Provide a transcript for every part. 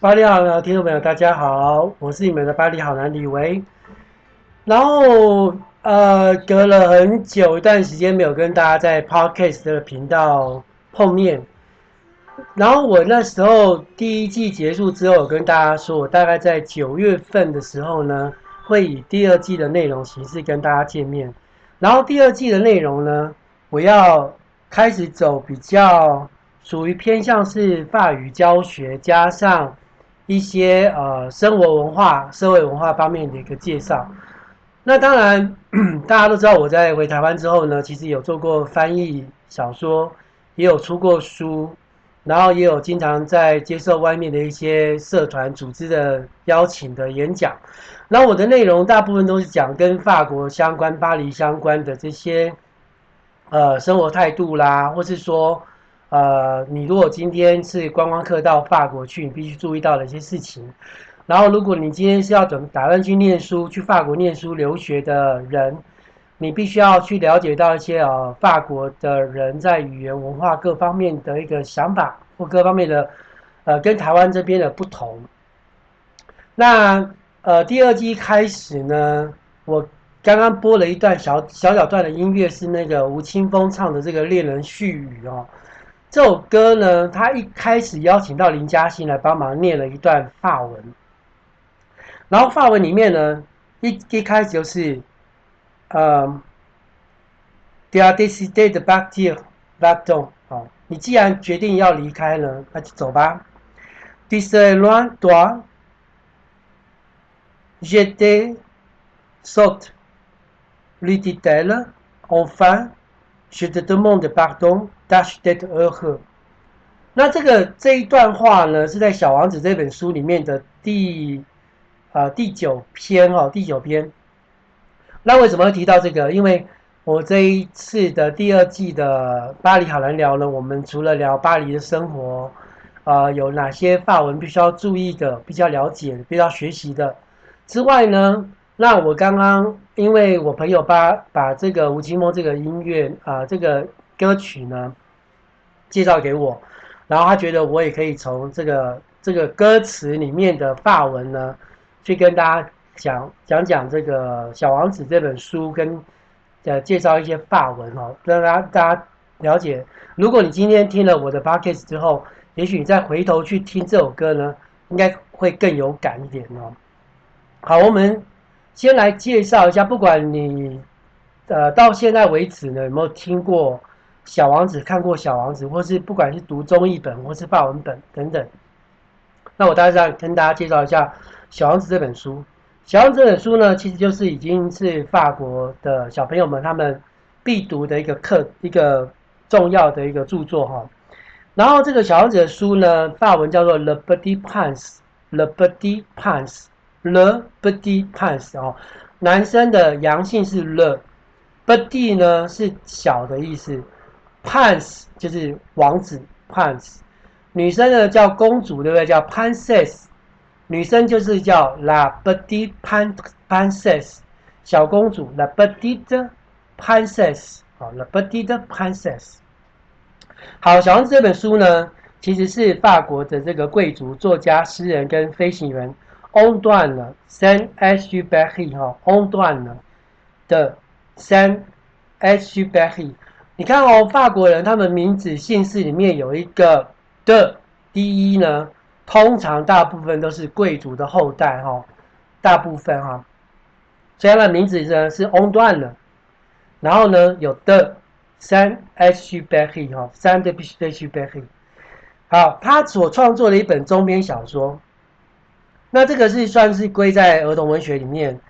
巴黎好男，听众朋友大家好，我是你们的巴黎好男李维。然后呃，隔了很久一段时间没有跟大家在 Podcast 的频道碰面。然后我那时候第一季结束之后，我跟大家说，我大概在九月份的时候呢，会以第二季的内容形式跟大家见面。然后第二季的内容呢，我要开始走比较属于偏向是法语教学加上。一些呃生活文化、社会文化方面的一个介绍。那当然，大家都知道我在回台湾之后呢，其实有做过翻译小说，也有出过书，然后也有经常在接受外面的一些社团组织的邀请的演讲。那我的内容大部分都是讲跟法国相关、巴黎相关的这些呃生活态度啦，或是说。呃，你如果今天是观光客到法国去，你必须注意到的一些事情。然后，如果你今天是要准打算去念书、去法国念书留学的人，你必须要去了解到一些呃法国的人在语言文化各方面的一个想法或各方面的呃跟台湾这边的不同。那呃第二季开始呢，我刚刚播了一段小小小段的音乐，是那个吴青峰唱的这个《恋人絮语》哦。这首歌呢，他一开始邀请到林嘉欣来帮忙念了一段法文，然后法文里面呢，一一开始就是，呃，Tu as décidé de partir, va-t'en，好，你既然决定要离开了，那就走吧。Tu serais loin, toi, je te saute, lui dit-elle, enfin, je te demande pardon. Dash that her。那这个这一段话呢，是在《小王子》这本书里面的第啊、第九篇哦，第九篇。那为什么会提到这个？因为我这一次的第二季的巴黎好难聊呢，我们除了聊巴黎的生活，啊、有哪些法文必须要注意的、必须要了解的、必须要学习的之外呢，那我刚刚因为我朋友把把这个吴青峰这个音乐啊、这个歌曲呢。介绍给我，然后他觉得我也可以从这个这个歌词里面的发文呢，去跟大家讲讲讲这个《小王子》这本书，跟呃介绍一些发文哦，让大家大家了解。如果你今天听了我的 podcast 之后，也许你再回头去听这首歌呢，应该会更有感一点哦。好，我们先来介绍一下，不管你呃到现在为止呢有没有听过。小王子看过小王子，或是不管是读中译本或是法文本等等，那我大概跟大家介绍一下小王子这本书。小王子这本书呢，其实就是已经是法国的小朋友们他们必读的一个课，一个重要的一个著作哈。然后这个小王子的书呢，法文叫做 Le Petit Prince，Le Petit Prince，Le Petit Prince 哦，男生的阳性是 Le，Petit 呢是小的意思。Prince 就是王子，Prince，女生呢叫公主，对不对？叫 Princess，女生就是叫 La Petite Princess，小公主 La Petite Princess，好，La Petite Princess。好，小王子这本书呢，其实是法国的这个贵族作家、诗人跟飞行员 Antoine Saint-Exupéry 哈，Antoine 的 Saint-Exupéry。你看哦，法国人他们名字姓氏里面有一个的第一呢，通常大部分都是贵族的后代哈，大部分哈，所以他的名字呢是 Antoine，然后呢有的 Saint-Exupéry 哈，Saint-Exupéry，好，他所创作的一本中篇小说，那这个是算是归在儿童文学里面。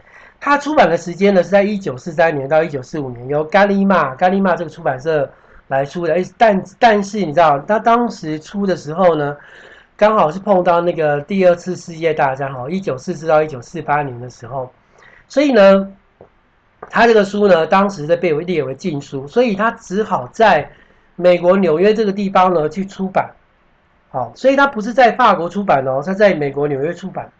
他出版的时间呢是在一九四三年到一九四五年，由甘利玛甘利玛这个出版社来出的。但但是你知道，他当时出的时候呢，刚好是碰到那个第二次世界大战，哈，一九四四到一九四八年的时候，所以呢，他这个书呢，当时在被列为禁书，所以他只好在美国纽约这个地方呢去出版。好，所以他不是在法国出版哦，他在美国纽约出版。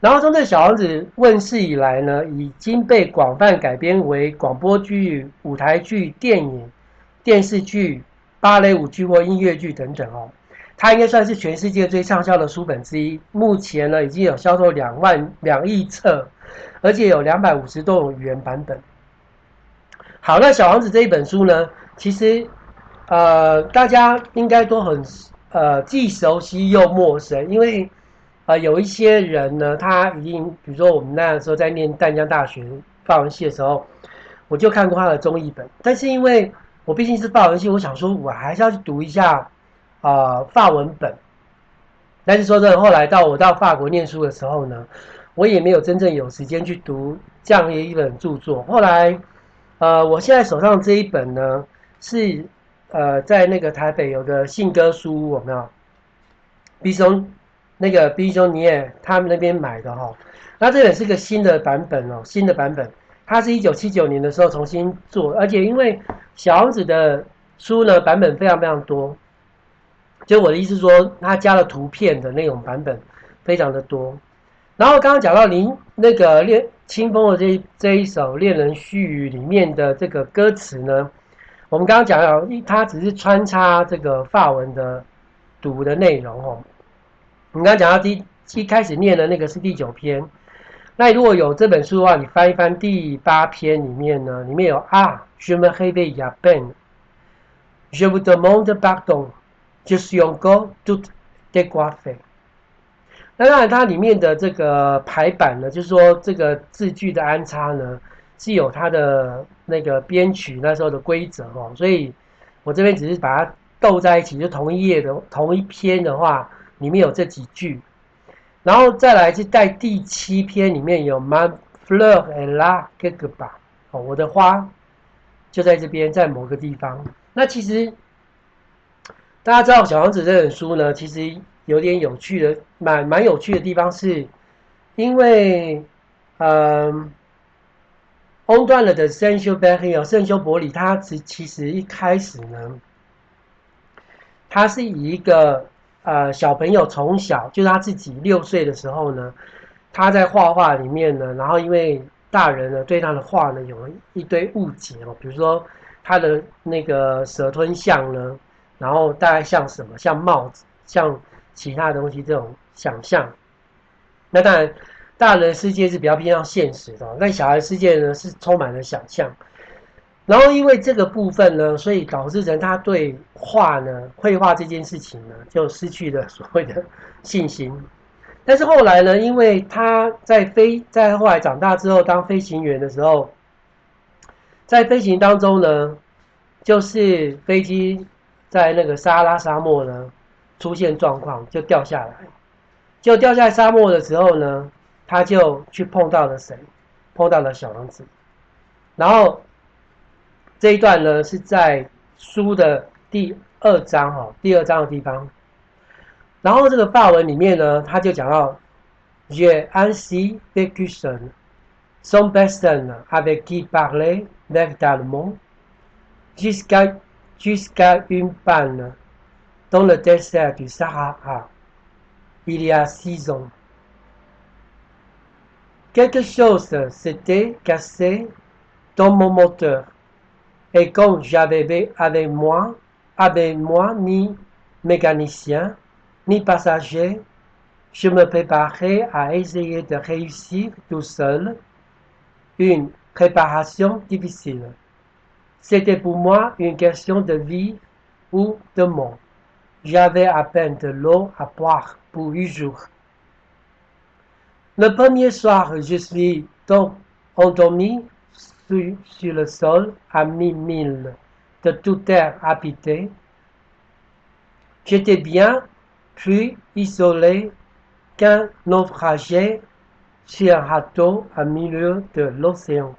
然后从这《小王子》问世以来呢，已经被广泛改编为广播剧、舞台剧、电影、电视剧、芭蕾舞剧或音乐剧等等哦。它应该算是全世界最畅销的书本之一。目前呢，已经有销售两万两亿册，而且有两百五十多种语言版本。好，那《小王子》这一本书呢，其实呃，大家应该都很呃既熟悉又陌生，因为呃有一些人呢，他已经比如说我们那时候在念淡江大学法文系的时候，我就看过他的中译本，但是因为我毕竟是法文系，我想说我还是要去读一下。啊、呃，法文本，但是说真的，后来到我到法国念书的时候呢，我也没有真正有时间去读这样的一本著作。后来，呃，我现在手上这一本呢，是呃，在那个台北有个信鸽书屋，有没有？毕松那个毕松尼耶他们那边买的哈、哦。那这也是个新的版本哦，新的版本，它是一九七九年的时候重新做，而且因为小王子的书呢，版本非常非常多。就我的意思说，他加了图片的那种版本非常的多。然后刚刚讲到您那个恋清风的这这一首《恋人絮语》里面的这个歌词呢，我们刚刚讲到，它只是穿插这个法文的读的内容哦。你刚刚讲到第一开始念的那个是第九篇，那如果有这本书的话，你翻一翻第八篇里面呢，里面有啊，je me réveille à peine，je vous demande pardon。就是用 go to the graphic。那当然，它里面的这个排版呢，就是说这个字句的安插呢，是有它的那个编曲那时候的规则哦。所以我这边只是把它斗在一起，就同一页的同一篇的话，里面有这几句，然后再来是在第七篇里面有 ma fleur est là quelque part 哦，我的花就在这边，在某个地方。那其实。大家知道《小王子》这本书呢，其实有点有趣的，蛮蛮有趣的地方是，因为，嗯，欧断了的圣修伯里哦，圣修伯里，他其其实一开始呢，他是以一个呃小朋友从小就是他自己六岁的时候呢，他在画画里面呢，然后因为大人呢对他的画呢有了一堆误解哦，比如说他的那个蛇吞象呢。然后大概像什么？像帽子，像其他东西这种想象。那当然，大人世界是比较偏向现实的，但小孩世界呢是充满了想象。然后因为这个部分呢，所以导致成他对画呢、绘画这件事情呢，就失去了所谓的信心。但是后来呢，因为他在飞，在后来长大之后当飞行员的时候，在飞行当中呢，就是飞机。在那个撒拉沙漠呢，出现状况就掉下来，就掉下沙漠的时候呢，他就去碰到了谁？碰到了小王子。然后这一段呢是在书的第二章哈，第二章的地方。然后这个法文里面呢，他就讲到：J'ai ainsi vécu seul, sans personne avec qui parler véritablement jusqu'à Jusqu'à une panne dans le désert du Sahara, il y a six ans. Quelque chose s'était cassé dans mon moteur, et comme j'avais avec moi, avec moi ni mécanicien, ni passager, je me préparais à essayer de réussir tout seul une préparation difficile. C'était pour moi une question de vie ou de mort. J'avais à peine de l'eau à boire pour huit jours. Le premier soir, je suis donc endormi sur, le sol à mi-mille de toute terre habitée. J'étais bien plus isolé qu'un naufragé sur un radeau au milieu de l'océan.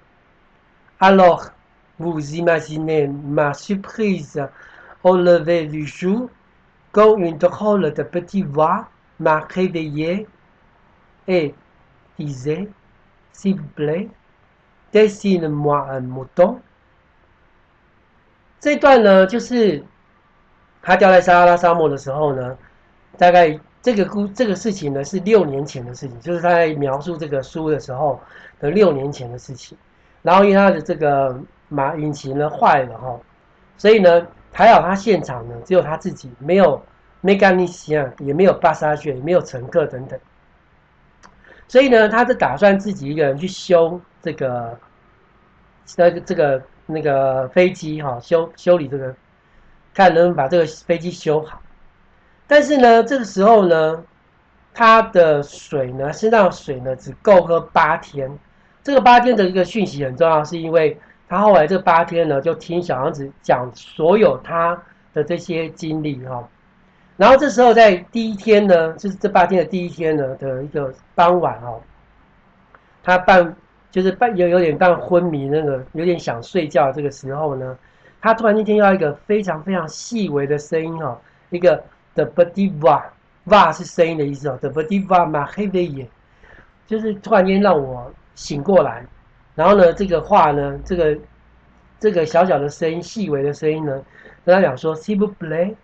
Alors, vous imaginez ma surprise au lever du jour quand une drôle de petite voix m'a réveillé et disait, s'il vous plaît, dessine-moi un mouton。这段呢，就是他掉在撒哈拉沙漠的时候呢，大概这个故这个事情呢是六年前的事情，就是他在描述这个书的时候的六年前的事情。然后因为他的这个。马引擎呢坏了哈，所以呢还好他现场呢只有他自己，没有 mécanicien，也没有 passager，也没有乘客等等。所以呢，他是打算自己一个人去修这个，这个这个那个飞机哈，修修理这个，看能不能把这个飞机修好。但是呢，这个时候呢，他的水呢，身上水呢，只够喝八天。这个八天的一个讯息很重要，是因为他后来这八天呢，就听小王子讲所有他的这些经历哈。然后这时候在第一天呢，就是这八天的第一天呢的一个傍晚哦，他半就是半有有点半昏迷，那个有点想睡觉。这个时候呢，他突然间听到一个非常非常细微的声音哦，一个 the petit va，va 是声音的意思哦，the petit va m'a réveillé，就是突然间让我醒过来。然后呢，这个话呢，这个这个小小的声音，细微的声音呢，跟他讲说，s'il vous plaît。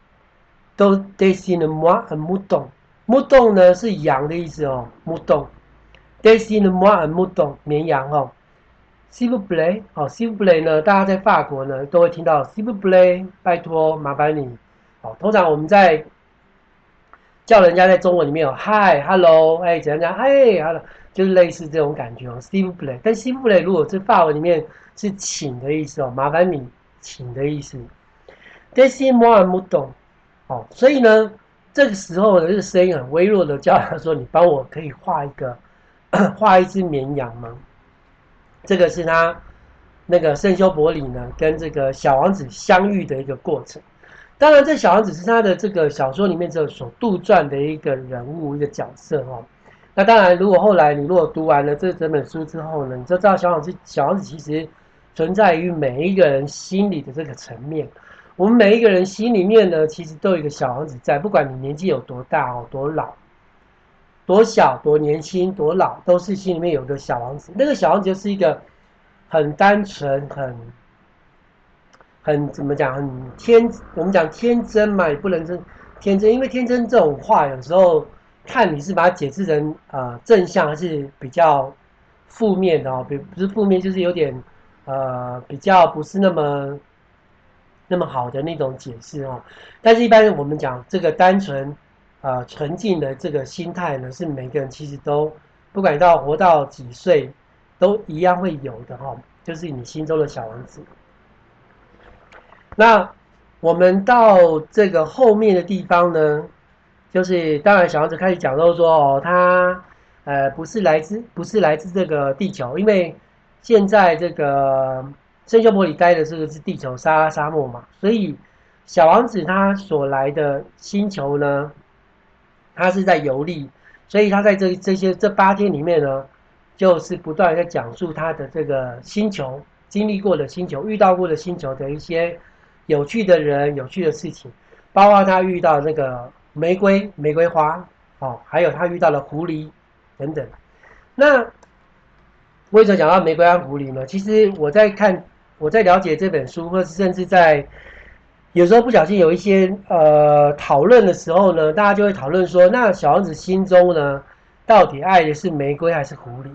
都 dessine-moi un mouton，mouton 呢是羊的意思哦，mouton，dessine-moi un mouton 绵羊哦，s'il vous plaît 哦，s'il vous plaît 呢，大家在法国呢都会听到 s'il vous plaît，拜托麻烦你，哦，通常我们在叫人家在中文里面有 hi，hello，哎，怎样讲，哎，hello，就是类似这种感觉哦，s'il vous plaît，但 s'il vous plaît 如果是法文里面是请的意思哦，麻烦你请的意思，dessine-moi un mouton。哦，所以呢，这个时候呢，这个声音很微弱的叫他说：“你帮我可以画一个，画一只绵羊吗？”这个是他那个圣修伯里呢跟这个小王子相遇的一个过程。当然，这小王子是他的这个小说里面这所杜撰的一个人物一个角色哦。那当然，如果后来你如果读完了这整本书之后呢，你就知道小王子小王子其实存在于每一个人心里的这个层面。我们每一个人心里面呢，其实都有一个小王子在，不管你年纪有多大哦，多老，多小，多年轻，多老，都是心里面有个小王子。那个小王子就是一个很单纯、很很怎么讲，很天。我们讲天真嘛，也不能说天真，因为天真这种话，有时候看你是把它解释成啊、正向，还是比较负面的哦。比不是负面，就是有点呃比较不是那么。那么好的那种解释哦，但是一般我们讲这个单纯啊纯净的这个心态呢，是每个人其实都不管到活到几岁，都一样会有的哈，就是你心中的小王子。那我们到这个后面的地方呢，就是当然小王子开始讲到说哦，他呃不是来自不是来自这个地球，因为现在这个。圣修伯里待的这个是地球沙沙漠嘛，所以小王子他所来的星球呢，他是在游历，所以他在这这些这八天里面呢，就是不断在讲述他的这个星球经历过的星球、遇到过的星球的一些有趣的人、有趣的事情，包括他遇到那个玫瑰、玫瑰花，哦，还有他遇到了狐狸等等。那为什么讲到玫瑰和狐狸呢？其实我在看。我在了解这本书，或是甚至在有时候不小心有一些呃讨论的时候呢，大家就会讨论说，那小王子心中呢，到底爱的是玫瑰还是狐狸？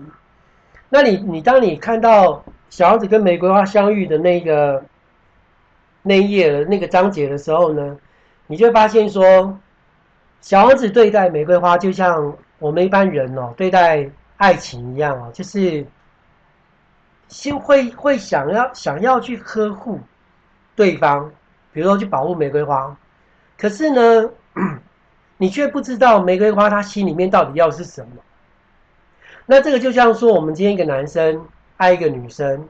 那你你当你看到小王子跟玫瑰花相遇的那个那一页的那个章节的时候呢，你就会发现说，小王子对待玫瑰花就像我们一般人哦对待爱情一样哦，就是。心会会想要想要去呵护对方，比如说去保护玫瑰花，可是呢，你却不知道玫瑰花他心里面到底要是什么。那这个就像说，我们今天一个男生爱一个女生，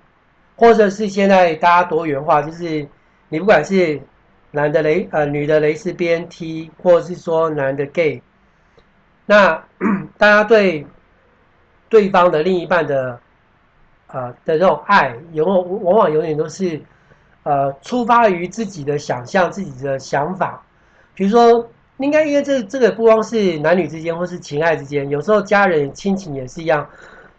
或者是现在大家多元化，就是你不管是男的蕾呃女的蕾丝边 T，或者是说男的 gay，那 大家对对方的另一半的。呃的这种爱，永往往永远都是，呃，出发于自己的想象、自己的想法。比如说，应该因为这这个不光是男女之间，或是情爱之间，有时候家人亲情也是一样。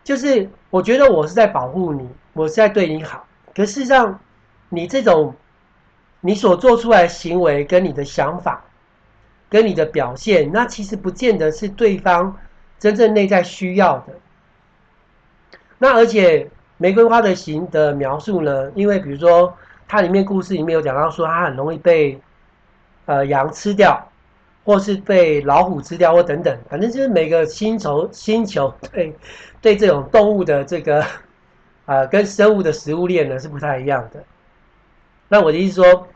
就是我觉得我是在保护你，我是在对你好。可事实上，你这种你所做出来的行为，跟你的想法，跟你的表现，那其实不见得是对方真正内在需要的。那而且。玫瑰花的形的描述呢？因为比如说，它里面故事里面有讲到说，它很容易被呃羊吃掉，或是被老虎吃掉，或等等，反正就是每个星球 星球对对这种动物的这个、呃，跟生物的食物链呢是不太一样的。那我的意思说，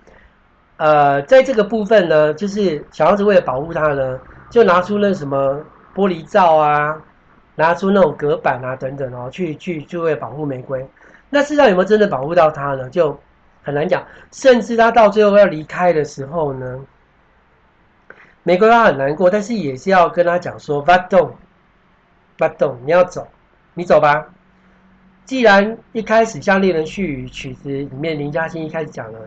呃，在这个部分呢，就是小王子为了保护它呢，就拿出那什么玻璃罩啊，拿出那种隔板啊等等哦，去去就会保护玫瑰。那事实上有没有真的保护到它呢？就很难讲。甚至他到最后要离开的时候呢，玫瑰花很难过，但是也是要跟他讲说：“Va don, va don，你要走，你走吧。既然一开始像《恋人絮语》曲子里面林嘉欣一开始讲了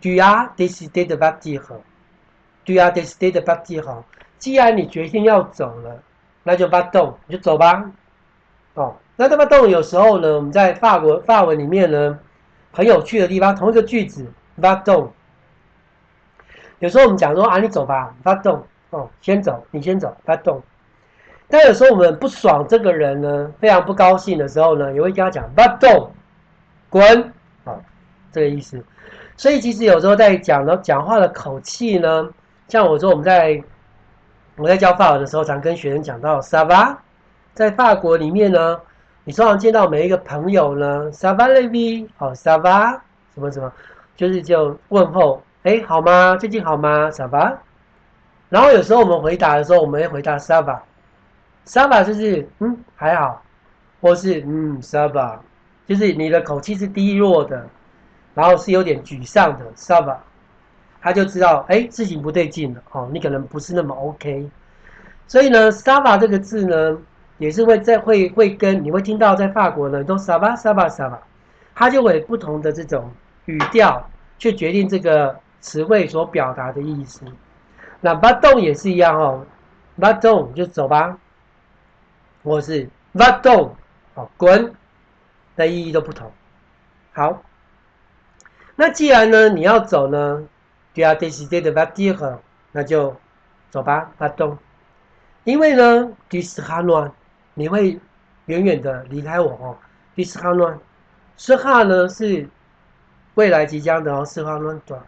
，Tu as décidé de partir，Tu as décidé de partir。既然你决定要走了，那就 Va donc，你就走吧。哦。”那这么动有时候呢，我们在法国法文里面呢，很有趣的地方，同一个句子，va donc。有时候我们讲说啊，你走吧，va donc，哦，先走，你先走，va donc。但有时候我们不爽这个人呢，非常不高兴的时候呢，也会跟他讲，va donc，滚，啊，这个意思。所以其实有时候在讲的讲话的口气呢，像我说我们在我在教法文的时候，常跟学生讲到 “sava” 在法国里面呢。你通常见到每一个朋友呢，“sava le v” 好，“sava” 什么什么，就是就问候，哎，好吗？最近好吗？sava。然后有时候我们回答的时候，我们会回答 “sava”。sava 就是嗯还好，或是嗯 sava，就是你的口气是低落的，然后是有点沮丧的 sava 他就知道哎事情不对劲了哦，你可能不是那么 OK。所以呢，Sava 这个字呢。也是会在会会跟你会听到在法国呢都沙巴沙巴沙巴，它就会不同的这种语调去决定这个词汇所表达的意思。那 badon 也是一样哦，，badon 就走吧，或是巴动哦滚的意义都不同。好，那既然呢你要走呢，第二 décider de partir，那就走吧，巴动，因为呢 tu seras loin。你会远远的离开我哦。第四行呢，四行呢是未来即将的哦。四行乱断。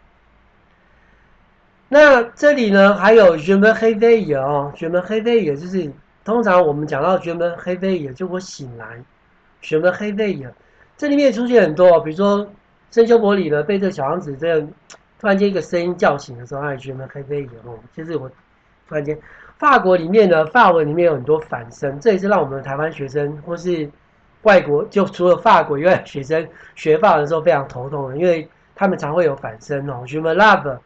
那这里呢还有 je me réveille 哦，je me réveille 就是通常我们讲到 je me réveille 就我醒来，je me réveille 这里面出现很多，比如说圣修伯里呢被这小王子这样突然间一个声音叫醒的时候，哎，je me réveille 哦，就是我突然间。法国里面呢，法文里面有很多反声，这也是让我们台湾学生或是外国，就除了法国以外学生学法文的时候非常头痛的，因为他们常会有反声哦。Je me lave，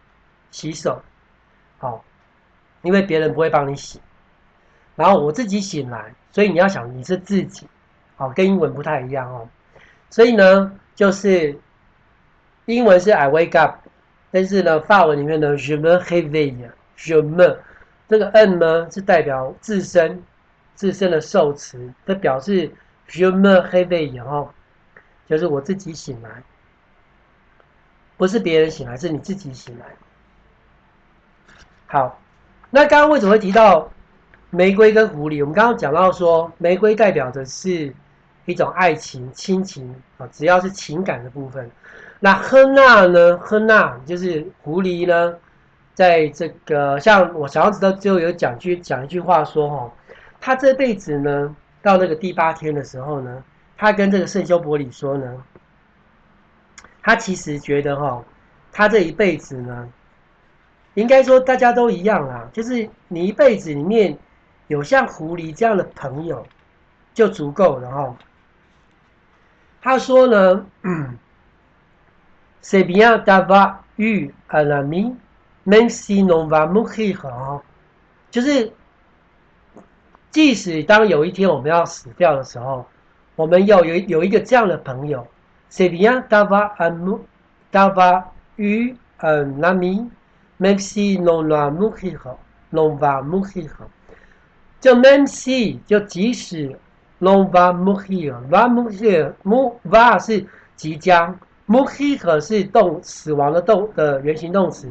洗手，好，因为别人不会帮你洗，然后我自己醒来，所以你要想你是自己，好，跟英文不太一样哦。所以呢，就是英文是 I wake up，但是呢，法文里面呢，Je me réveille，Je me。这个 n 呢是代表自身，自身的受词，它表示 je me réveille 哦，就是我自己醒来，不是别人醒来，是你自己醒来。好，那刚刚为什么会提到玫瑰跟狐狸？我们刚刚讲到说，玫瑰代表的是一种爱情、亲情啊，只要是情感的部分。那亨纳呢？亨纳就是狐狸呢？在这个像我小王子到最后有讲句讲一句话说哈，他这辈子呢到那个第八天的时候呢，他跟这个圣修伯里说呢，他其实觉得哈，他这一辈子呢，应该说大家都一样啊，就是你一辈子里面有像狐狸这样的朋友就足够了哈。他说呢，C'est bien d'avoir eu un ami Même si l'on va mourir，就是即使当有一天我们要死掉的时候，我们要有有一个这样的朋友，C'est bien d'avoir un d'avoir eu un ami, même si l'on va mourir, l'on va mourir，就 même si 就即使 l'on va mourir，va mourir，va 是即将。Mourir 是动死亡的动的原形动词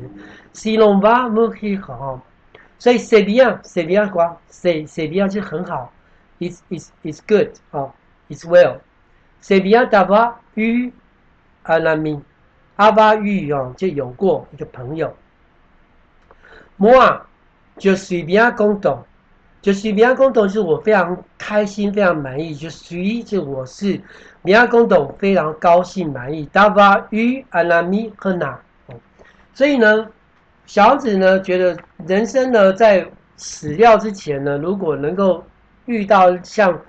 ，si l'on va mourir 哦，所以 c'est bien，c'est bien quoi c'est c'est bien 就很好，it's it's it's good 哦，it's well，c'est bien d'avoir eu un ami，avoir eu 哦就有过一个朋友，moi 就 suis bien content，就 suis bien content 是我非常开心、非常满意。就 s e 就我是 bien content，非常高兴、满意。d'avoir eu un ami renard。所以呢，小王子呢觉得人生呢在死掉之前呢，如果能够遇到像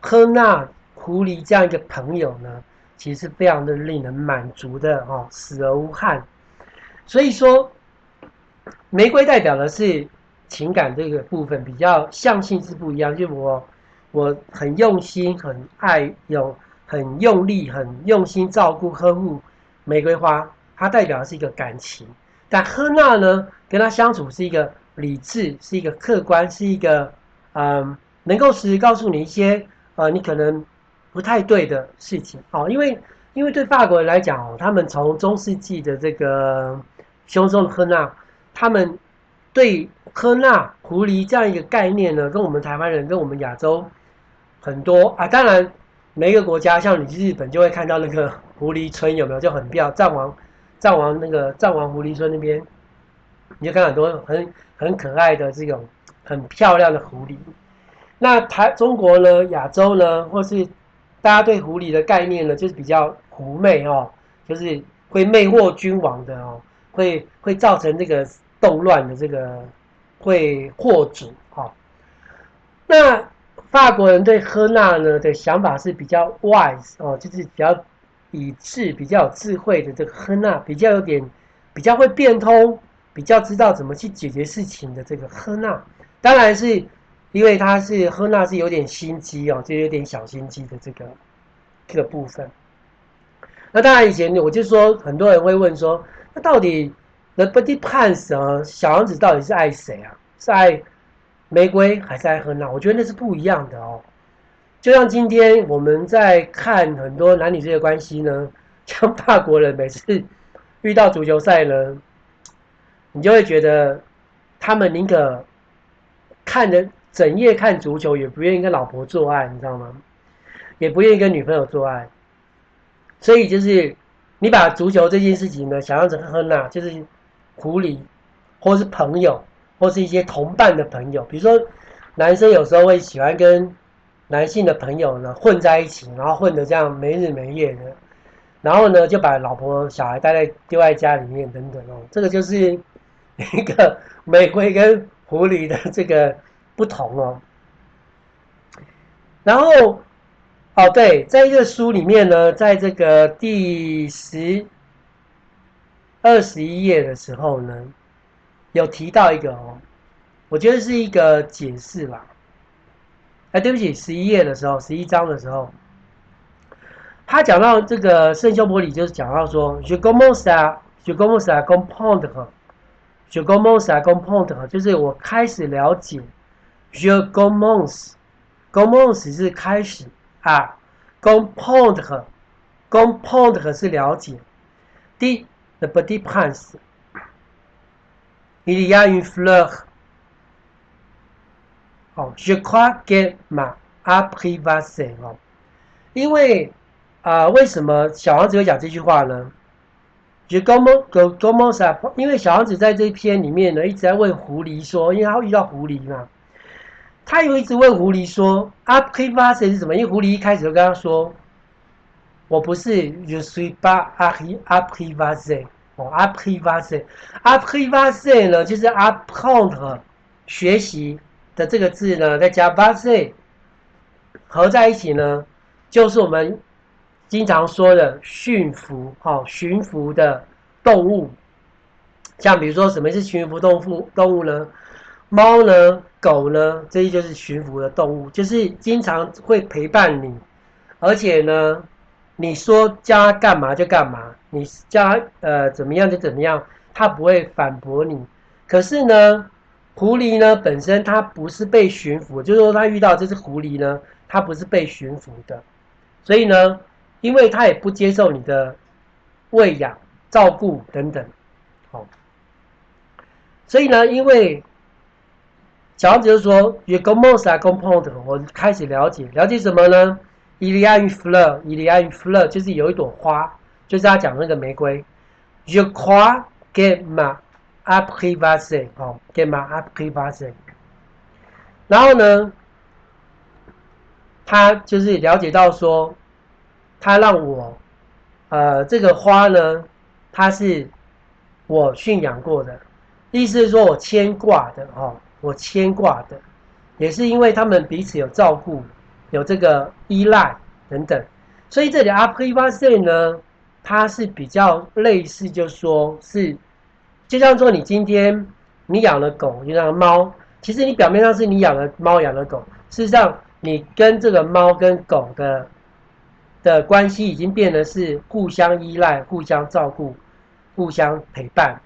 科纳狐狸这样一个朋友呢，其实是非常的令人满足的哦，死而无憾。所以说，玫瑰代表的是。情感这个部分比较象性是不一样，就我我很用心、很爱、有很用力、很用心照顾、呵护玫瑰花，它代表的是一个感情。但赫娜呢，跟他相处是一个理智，是一个客观，是一个嗯、能够实时告诉你一些呃，你可能不太对的事情。哦，因为因为对法国人来讲哦，他们从中世纪的这个胸中的赫娜，他们对。科纳狐狸这样一个概念呢，跟我们台湾人、跟我们亚洲很多啊，当然每一个国家，像你去日本就会看到那个 狐狸村，有没有就很漂亮？藏王、藏王那个藏王狐狸村那边，你就看很多很很可爱的这种很漂亮的狐狸。那台中国呢，亚洲呢，或是大家对狐狸的概念呢，就是比较狐媚哦，就是会魅惑君王的哦，会会造成这个动乱的这个。会祸主哦，那法国人对赫纳呢的想法是比较 wise 哦，就是比较理智、比较有智慧的这个赫纳，比较有点比较会变通，比较知道怎么去解决事情的这个赫纳，当然是因为他是赫纳是有点心机哦，就有点小心机的这个这个部分。那当然以前我就说，很多人会问说，那到底？The Petit Prince 啊，小王子到底是爱谁啊？是爱玫瑰还是爱赫娜？我觉得那是不一样的哦。就像今天我们在看很多男女之间的关系呢，像法国人每次遇到足球赛呢，你就会觉得他们宁可看着整夜看足球，也不愿意跟老婆做爱，你知道吗？也不愿意跟女朋友做爱。所以就是你把足球这件事情呢，想象成喝那，就是。狐狸，或是朋友，或是一些同伴的朋友，比如说男生有时候会喜欢跟男性的朋友呢混在一起，然后混得这样没日没夜的，然后呢就把老婆小孩带在丢在家里面等等哦，这个就是一个玫瑰跟狐狸的这个不同哦。然后哦对，在这个书里面呢，在这个第十。二十一页的时候呢，有提到一个哦，我觉得是一个解释吧。哎，对不起，十一页的时候，十一章的时候，他讲到这个圣修伯里，就是讲到说，Je commence à，Je commence à comprendre，Je commence à comprendre，就是我开始了解，Je commence，commence 是开始啊，comprendre，comprendre 是了解，第。The Petit Prince, il y a une fleur. Oh, je crois qu'elle m'a apprivoisé. 因为啊、呃，为什么小王子会讲这句话呢？Je commence, je commence à, 因为小王子在这一篇里面呢，一直在问狐狸说，因为他会遇到狐狸嘛，他又一直问狐狸说，apprivoisé 是什么？因为狐狸一开始就跟他说。我不是，je suis pas apprivoisé 哦，apprivoisé，apprivoisé 呢，就是 apprendre 学习的这个字呢，再加 v o i s e 合在一起呢，就是我们经常说的驯服，哦，驯服的动物。像比如说，什么是驯服动物？动物呢？猫呢？狗呢？这些就是驯服的动物，就是经常会陪伴你，而且呢。你说加干嘛就干嘛，你叫他呃怎么样就怎么样，他不会反驳你。可是呢，狐狸呢本身它不是被驯服，就是说它遇到这只狐狸呢，它不是被驯服的，所以呢，因为它也不接受你的喂养、照顾等等，好，所以呢，因为小王子就说，Je commence à comprendre，我开始了解，了解什么呢？Il y a une fleur, il y a une fleur，就是有一朵花，就是他讲那个玫瑰。Je crois que m'a apprivoiser 哦，get my apprivoiser。然后呢，他就是了解到说，他让我，呃，这个花呢，它是我驯养过的，意思是说我牵挂的哦，我牵挂的，也是因为他们彼此有照顾，有这个依赖等等，所以这里 a p r i v a c e 呢，它是比较类似，就说是。就像说，你今天你养了狗，你养了猫，其实你表面上是你养了猫养了狗，事实上你跟这个猫跟狗的的关系已经变得是互相依赖、互相照顾、互相陪伴。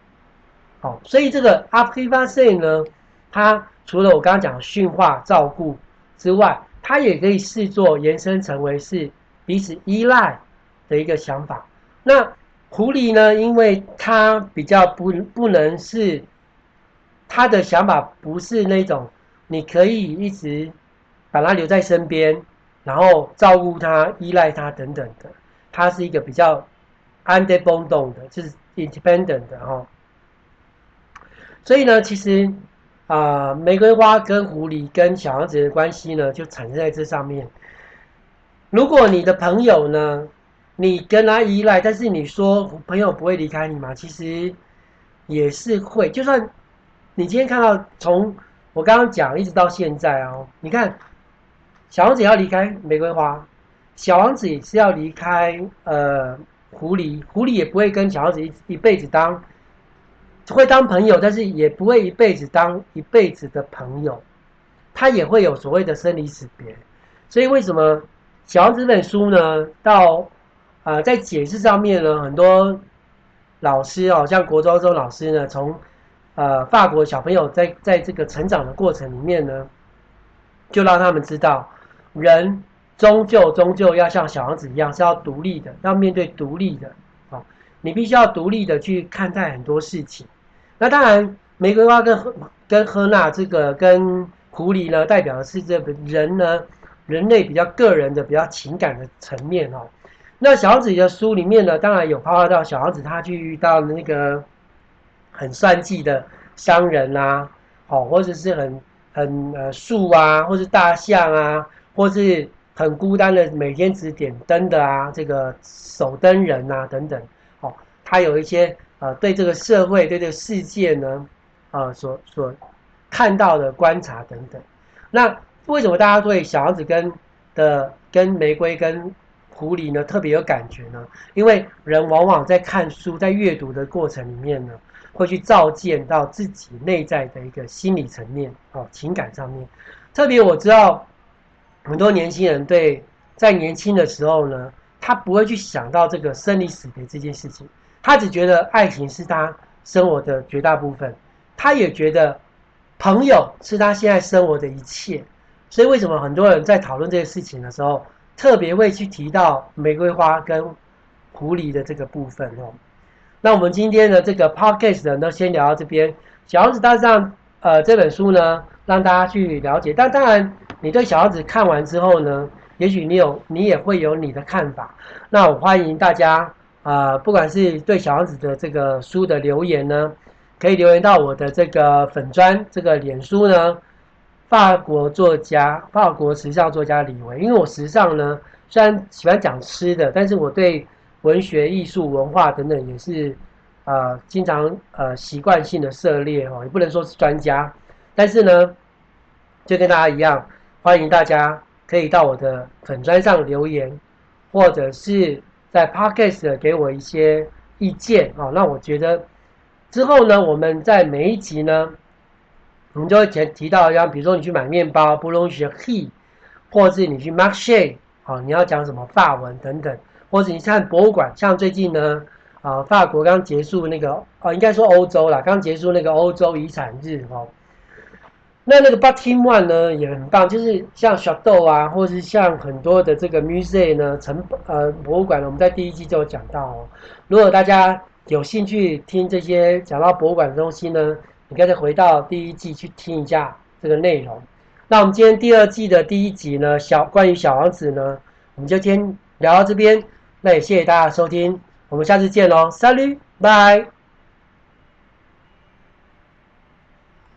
好，所以这个 apprivoiser 呢，它除了我刚刚讲的驯化、照顾之外，它也可以视作延伸成为是彼此依赖的一个想法。那狐狸呢，因为它比较不不能是，他的想法不是那种你可以一直把它留在身边，然后照顾它、依赖它等等的。它是一个比较 u n d e p e n d e n t 的，就是 independent 的哦。所以呢，其实啊、玫瑰花跟狐狸跟小王子的关系呢，就产生在这上面。如果你的朋友呢，你跟他依赖，但是你说朋友不会离开你吗？其实也是会。就算你今天看到从我刚刚讲一直到现在哦，你看小王子要离开玫瑰花，小王子也是要离开呃狐狸，狐狸也不会跟小王子一一辈子当会当朋友，但是也不会一辈子当一辈子的朋友，他也会有所谓的生离死别。所以为什么小王子这本书呢？到呃，在解释上面呢，很多老师哦，像国中中老师呢，从呃法国小朋友在在这个成长的过程里面呢，就让他们知道，人终究终究要像小王子一样，是要独立的，要面对独立的啊，你必须要独立的去看待很多事情。那当然，玫瑰花跟跟赫娜这个跟狐狸呢，代表的是这个人呢，人类比较个人的、比较情感的层面哦。那小王子的书里面呢，当然有包括到小王子他去遇到那个很算计的商人啊，好，或者是很很呃树啊，或是大象啊，或是很孤单的每天只点灯的啊，这个守灯人啊等等，好，他有一些呃对这个社会对这个世界呢，呃所所看到的观察等等。那为什么大家对小王子跟的跟玫瑰跟狐狸呢，特别有感觉呢，因为人往往在看书、在阅读的过程里面呢，会去照见到自己内在的一个心理层面哦，情感上面。特别我知道很多年轻人对在年轻的时候呢，他不会去想到这个生离死别这件事情，他只觉得爱情是他生活的绝大部分，他也觉得朋友是他现在生活的一切。所以为什么很多人在讨论这些事情的时候，特别会去提到玫瑰花跟狐狸的这个部分哦。那我们今天的这个 podcast 呢，先聊到这边。小王子大战呃这本书呢，让大家去了解。但当然，你对小王子看完之后呢，也许你有你也会有你的看法。那我欢迎大家啊、呃，不管是对小王子的这个书的留言呢，可以留言到我的这个粉砖这个脸书呢。法国作家，法国时尚作家李维，因为我时尚呢，虽然喜欢讲吃的，但是我对文学、艺术、文化等等也是，呃，经常呃习惯性的涉猎哦，也不能说是专家，但是呢，就跟大家一样，欢迎大家可以到我的粉砖上留言，或者是在 Podcast 给我一些意见哦，那我觉得之后呢，我们在每一集呢。我们就会提提到，像比如说你去买面包，不论是 he，或是你去 marché，好，你要讲什么法文等等，或者你看博物馆，像最近呢，啊，法国刚结束那个，哦，应该说欧洲啦，刚结束那个欧洲遗产日哦。那那个 Patrimoine 呢也很棒，就是像 Château 啊，或是像很多的这个 musée 呢，城呃博物馆呢，我们在第一季就有讲到哦。如果大家有兴趣听这些讲到博物馆的东西呢，你可以再回到第一季去听一下这个内容。那我们今天第二季的第一集呢，小关于小王子呢，我们就先聊到这边。那也谢谢大家收听，我们下次见喽，Salut，拜。